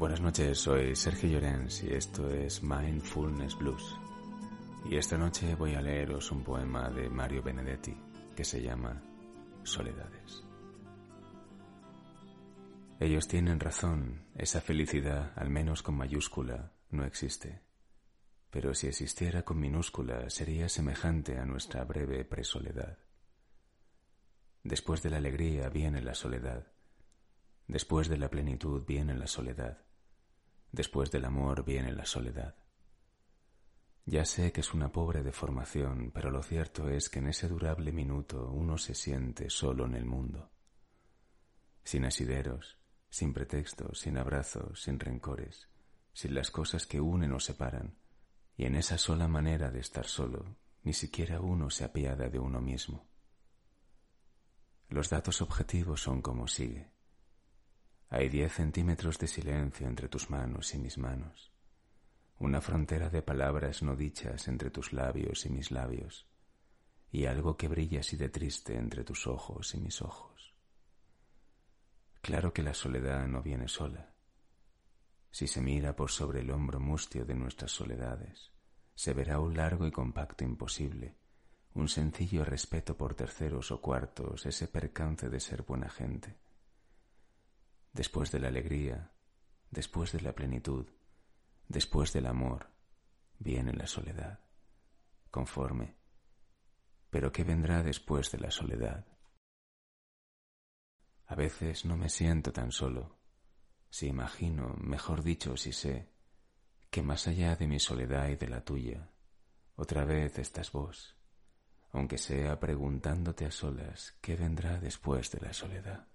Buenas noches, soy Sergio Llorens y esto es Mindfulness Blues. Y esta noche voy a leeros un poema de Mario Benedetti que se llama Soledades. Ellos tienen razón, esa felicidad, al menos con mayúscula, no existe. Pero si existiera con minúscula, sería semejante a nuestra breve presoledad. Después de la alegría viene la soledad. Después de la plenitud viene la soledad. Después del amor viene la soledad. Ya sé que es una pobre deformación, pero lo cierto es que en ese durable minuto uno se siente solo en el mundo. Sin asideros, sin pretextos, sin abrazos, sin rencores, sin las cosas que unen o separan, y en esa sola manera de estar solo, ni siquiera uno se apiada de uno mismo. Los datos objetivos son como sigue. Hay diez centímetros de silencio entre tus manos y mis manos, una frontera de palabras no dichas entre tus labios y mis labios, y algo que brilla así de triste entre tus ojos y mis ojos. Claro que la soledad no viene sola. Si se mira por sobre el hombro mustio de nuestras soledades, se verá un largo y compacto imposible, un sencillo respeto por terceros o cuartos, ese percance de ser buena gente después de la alegría, después de la plenitud, después del amor, viene la soledad, conforme. Pero ¿qué vendrá después de la soledad? A veces no me siento tan solo, si imagino, mejor dicho, si sé, que más allá de mi soledad y de la tuya, otra vez estás vos, aunque sea preguntándote a solas qué vendrá después de la soledad.